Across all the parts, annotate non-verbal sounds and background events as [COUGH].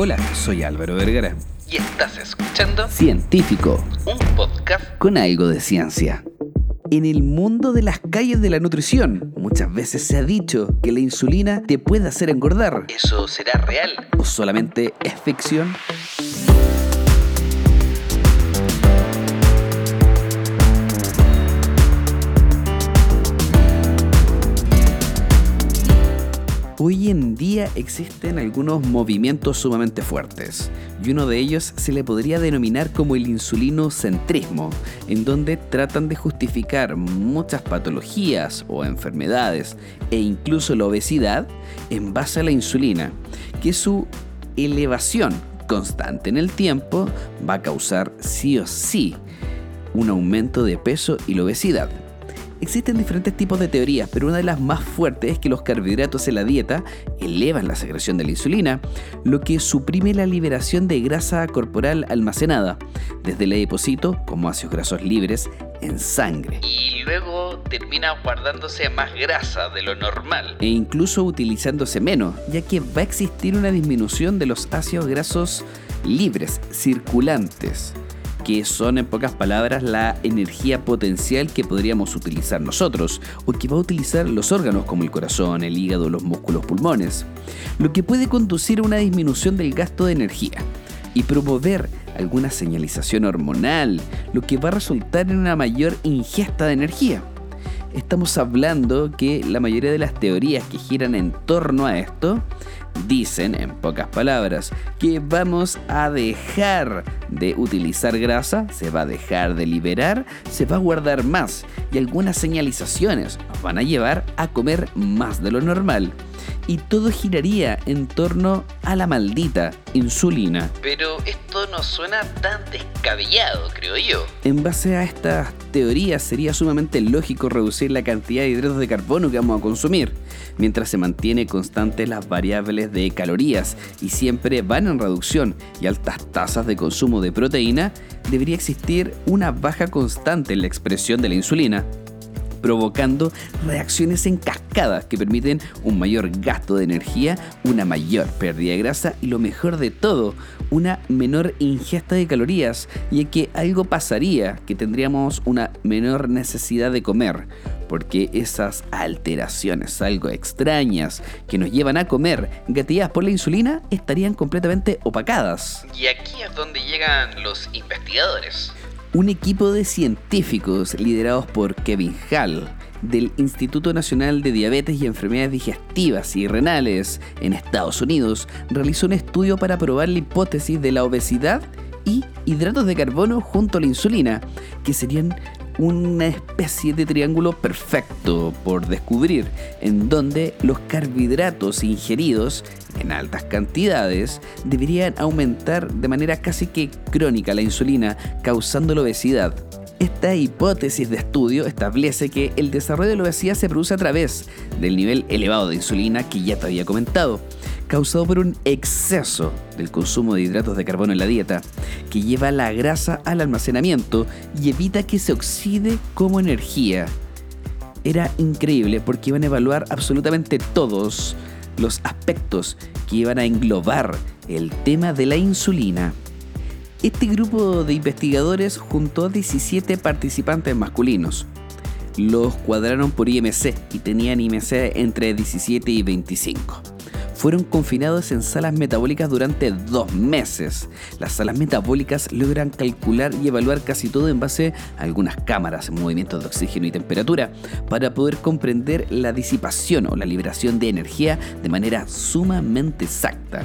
Hola, soy Álvaro Vergara. Y estás escuchando Científico, un podcast con algo de ciencia. En el mundo de las calles de la nutrición, muchas veces se ha dicho que la insulina te puede hacer engordar. ¿Eso será real? ¿O solamente es ficción? Hoy en día existen algunos movimientos sumamente fuertes y uno de ellos se le podría denominar como el insulinocentrismo, en donde tratan de justificar muchas patologías o enfermedades e incluso la obesidad en base a la insulina, que su elevación constante en el tiempo va a causar sí o sí un aumento de peso y la obesidad. Existen diferentes tipos de teorías, pero una de las más fuertes es que los carbohidratos en la dieta elevan la secreción de la insulina, lo que suprime la liberación de grasa corporal almacenada, desde el adipocito como ácidos grasos libres en sangre. Y luego termina guardándose más grasa de lo normal. E incluso utilizándose menos, ya que va a existir una disminución de los ácidos grasos libres, circulantes que son en pocas palabras la energía potencial que podríamos utilizar nosotros o que va a utilizar los órganos como el corazón, el hígado, los músculos, pulmones, lo que puede conducir a una disminución del gasto de energía y promover alguna señalización hormonal, lo que va a resultar en una mayor ingesta de energía. Estamos hablando que la mayoría de las teorías que giran en torno a esto dicen, en pocas palabras, que vamos a dejar de utilizar grasa, se va a dejar de liberar, se va a guardar más y algunas señalizaciones nos van a llevar a comer más de lo normal y todo giraría en torno a la maldita insulina. Pero no suena tan descabellado, creo yo. En base a estas teorías sería sumamente lógico reducir la cantidad de hidratos de carbono que vamos a consumir, mientras se mantiene constantes las variables de calorías y siempre van en reducción y altas tasas de consumo de proteína, debería existir una baja constante en la expresión de la insulina provocando reacciones en cascada que permiten un mayor gasto de energía, una mayor pérdida de grasa y lo mejor de todo, una menor ingesta de calorías, y que algo pasaría, que tendríamos una menor necesidad de comer, porque esas alteraciones algo extrañas que nos llevan a comer gatilladas por la insulina estarían completamente opacadas. Y aquí es donde llegan los investigadores un equipo de científicos liderados por Kevin Hall del Instituto Nacional de Diabetes y Enfermedades Digestivas y Renales en Estados Unidos realizó un estudio para probar la hipótesis de la obesidad y hidratos de carbono junto a la insulina, que serían una especie de triángulo perfecto por descubrir, en donde los carbohidratos ingeridos en altas cantidades deberían aumentar de manera casi que crónica la insulina, causando la obesidad. Esta hipótesis de estudio establece que el desarrollo de la obesidad se produce a través del nivel elevado de insulina que ya te había comentado, causado por un exceso del consumo de hidratos de carbono en la dieta, que lleva la grasa al almacenamiento y evita que se oxide como energía. Era increíble porque iban a evaluar absolutamente todos los aspectos que iban a englobar el tema de la insulina. Este grupo de investigadores juntó a 17 participantes masculinos. Los cuadraron por IMC y tenían IMC entre 17 y 25 fueron confinados en salas metabólicas durante dos meses. Las salas metabólicas logran calcular y evaluar casi todo en base a algunas cámaras, movimientos de oxígeno y temperatura, para poder comprender la disipación o la liberación de energía de manera sumamente exacta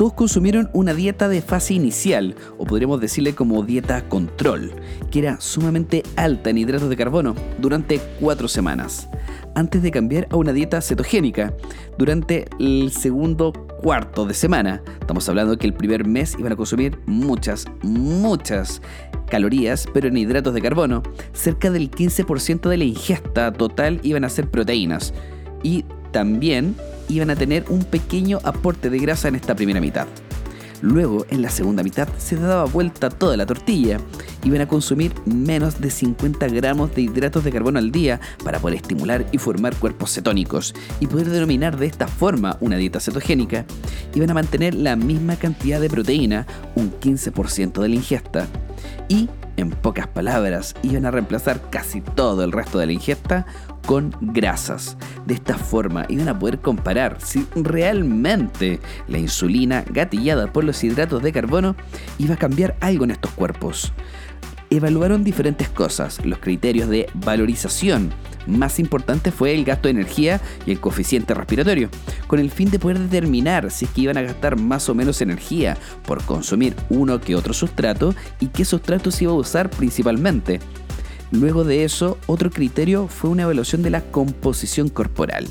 todos consumieron una dieta de fase inicial, o podríamos decirle como dieta control, que era sumamente alta en hidratos de carbono durante cuatro semanas antes de cambiar a una dieta cetogénica durante el segundo cuarto de semana. Estamos hablando que el primer mes iban a consumir muchas, muchas calorías, pero en hidratos de carbono. Cerca del 15% de la ingesta total iban a ser proteínas. Y también iban a tener un pequeño aporte de grasa en esta primera mitad. Luego, en la segunda mitad, se daba vuelta toda la tortilla. Iban a consumir menos de 50 gramos de hidratos de carbono al día para poder estimular y formar cuerpos cetónicos y poder denominar de esta forma una dieta cetogénica. Iban a mantener la misma cantidad de proteína, un 15% de la ingesta. Y, en pocas palabras, iban a reemplazar casi todo el resto de la ingesta con grasas. De esta forma iban a poder comparar si realmente la insulina gatillada por los hidratos de carbono iba a cambiar algo en estos cuerpos. Evaluaron diferentes cosas, los criterios de valorización. Más importante fue el gasto de energía y el coeficiente respiratorio, con el fin de poder determinar si es que iban a gastar más o menos energía por consumir uno que otro sustrato y qué sustrato se iba a usar principalmente. Luego de eso, otro criterio fue una evaluación de la composición corporal.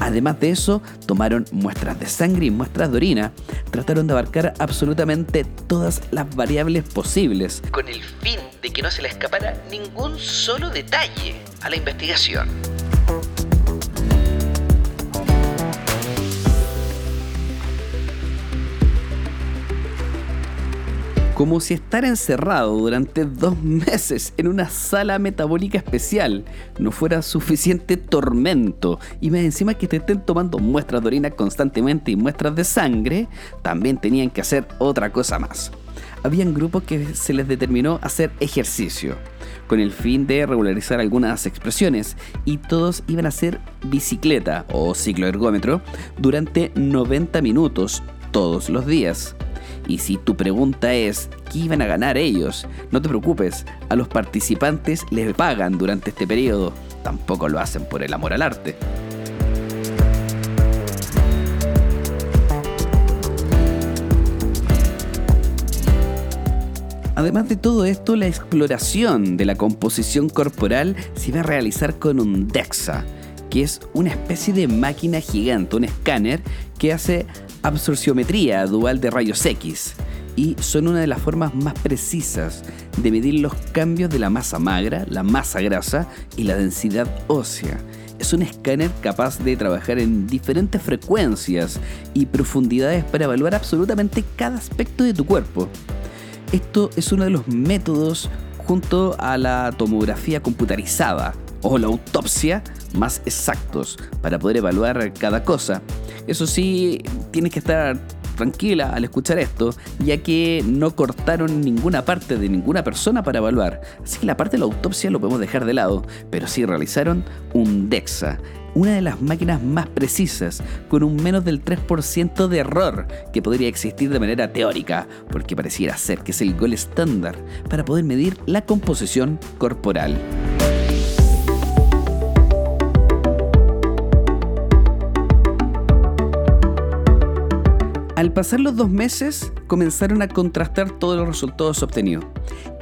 Además de eso, tomaron muestras de sangre y muestras de orina. Trataron de abarcar absolutamente todas las variables posibles. Con el fin de que no se le escapara ningún solo detalle a la investigación. Como si estar encerrado durante dos [LAUGHS] meses en una sala metabólica especial no fuera suficiente tormento y más encima que te estén tomando muestras de orina constantemente y muestras de sangre, también tenían que hacer otra cosa más. Habían grupos que se les determinó hacer ejercicio con el fin de regularizar algunas expresiones y todos iban a hacer bicicleta o cicloergómetro durante 90 minutos todos los días. Y si tu pregunta es, ¿qué iban a ganar ellos? No te preocupes, a los participantes les pagan durante este periodo. Tampoco lo hacen por el amor al arte. Además de todo esto, la exploración de la composición corporal se iba a realizar con un DEXA, que es una especie de máquina gigante, un escáner que hace absorciometría dual de rayos X y son una de las formas más precisas de medir los cambios de la masa magra, la masa grasa y la densidad ósea. Es un escáner capaz de trabajar en diferentes frecuencias y profundidades para evaluar absolutamente cada aspecto de tu cuerpo. Esto es uno de los métodos junto a la tomografía computarizada o la autopsia más exactos para poder evaluar cada cosa. Eso sí, tienes que estar tranquila al escuchar esto, ya que no cortaron ninguna parte de ninguna persona para evaluar, así que la parte de la autopsia lo podemos dejar de lado, pero sí realizaron un DEXA, una de las máquinas más precisas, con un menos del 3% de error que podría existir de manera teórica, porque pareciera ser que es el gol estándar para poder medir la composición corporal. Al pasar los dos meses, comenzaron a contrastar todos los resultados obtenidos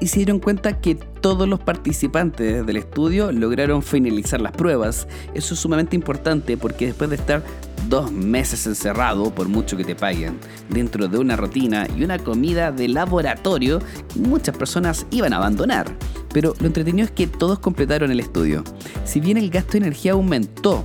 y se dieron cuenta que todos los participantes del estudio lograron finalizar las pruebas. Eso es sumamente importante porque después de estar dos meses encerrado, por mucho que te paguen, dentro de una rutina y una comida de laboratorio, muchas personas iban a abandonar. Pero lo entretenido es que todos completaron el estudio. Si bien el gasto de energía aumentó,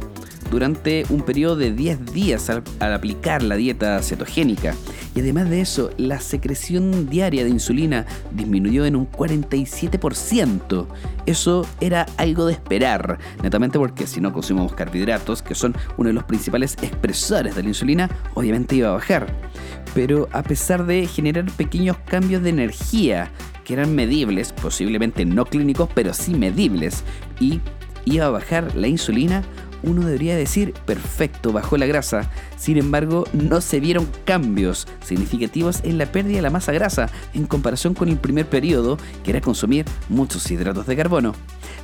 durante un periodo de 10 días al, aplicar la dieta cetogénica. Y además de eso, la secreción diaria de insulina disminuyó en un 47%. Eso era algo de esperar, netamente porque si no consumimos carbohidratos, que son uno de los principales expresores de la insulina, obviamente iba a bajar. Pero a pesar de generar pequeños cambios de energía que eran medibles, posiblemente no clínicos, pero sí medibles, y iba a bajar la insulina uno debería decir, perfecto, bajó la grasa. Sin embargo, no se vieron cambios significativos en la pérdida de la masa grasa en comparación con el primer periodo, que era consumir muchos hidratos de carbono.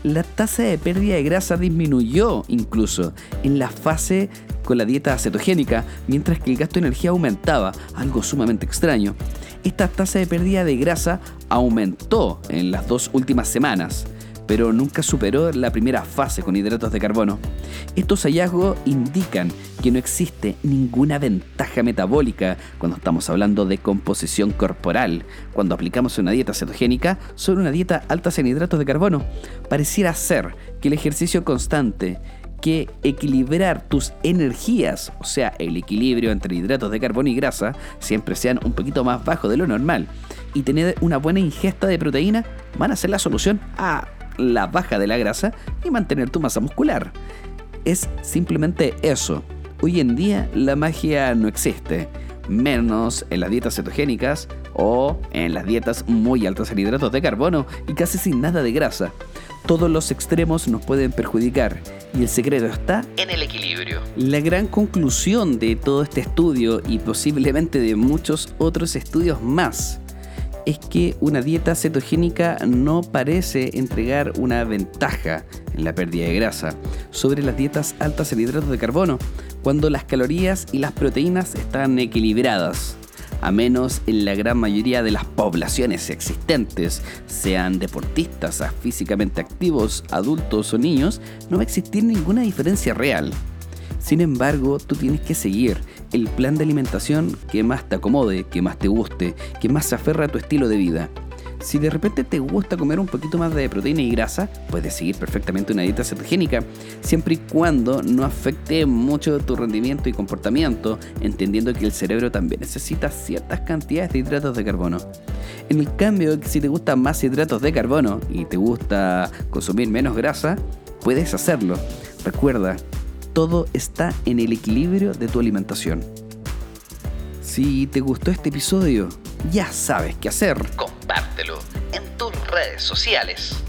La tasa de pérdida de grasa disminuyó incluso en la fase con la dieta cetogénica, mientras que el gasto de energía aumentaba, algo sumamente extraño. Esta tasa de pérdida de grasa aumentó en las dos últimas semanas pero nunca superó la primera fase con hidratos de carbono. Estos hallazgos indican que no existe ninguna ventaja metabólica cuando estamos hablando de composición corporal, cuando aplicamos una dieta cetogénica sobre una dieta alta en hidratos de carbono. Pareciera ser que el ejercicio constante que equilibrar tus energías, o sea, el equilibrio entre hidratos de carbono y grasa, siempre sean un poquito más bajo de lo normal, y tener una buena ingesta de proteína, van a ser la solución a la baja de la grasa y mantener tu masa muscular. Es simplemente eso. Hoy en día la magia no existe, menos en las dietas cetogénicas o en las dietas muy altas en hidratos de carbono y casi sin nada de grasa. Todos los extremos nos pueden perjudicar y el secreto está En el equilibrio. la gran conclusión de todo este estudio y posiblemente de muchos otros estudios más es que una dieta cetogénica no parece entregar una ventaja en la pérdida de grasa sobre las dietas altas en hidratos de carbono cuando las calorías y las proteínas están equilibradas. A menos en la gran mayoría de las poblaciones existentes, sean deportistas, físicamente activos, adultos o niños, no va a existir ninguna diferencia real. Sin embargo, tú tienes que seguir el plan de alimentación que más te acomode, que más te guste, que más se aferra a tu estilo de vida. Si de repente te gusta comer un poquito más de proteína y grasa, puedes seguir perfectamente una dieta cetogénica, siempre y cuando no afecte mucho tu rendimiento y comportamiento, entendiendo que el cerebro también necesita ciertas cantidades de hidratos de carbono. En el cambio, si te gustan más hidratos de carbono y te gusta consumir menos grasa, puedes hacerlo. Recuerda, todo está en el equilibrio de tu alimentación. Si te gustó este episodio, ya sabes qué hacer. Compártelo en tus redes sociales.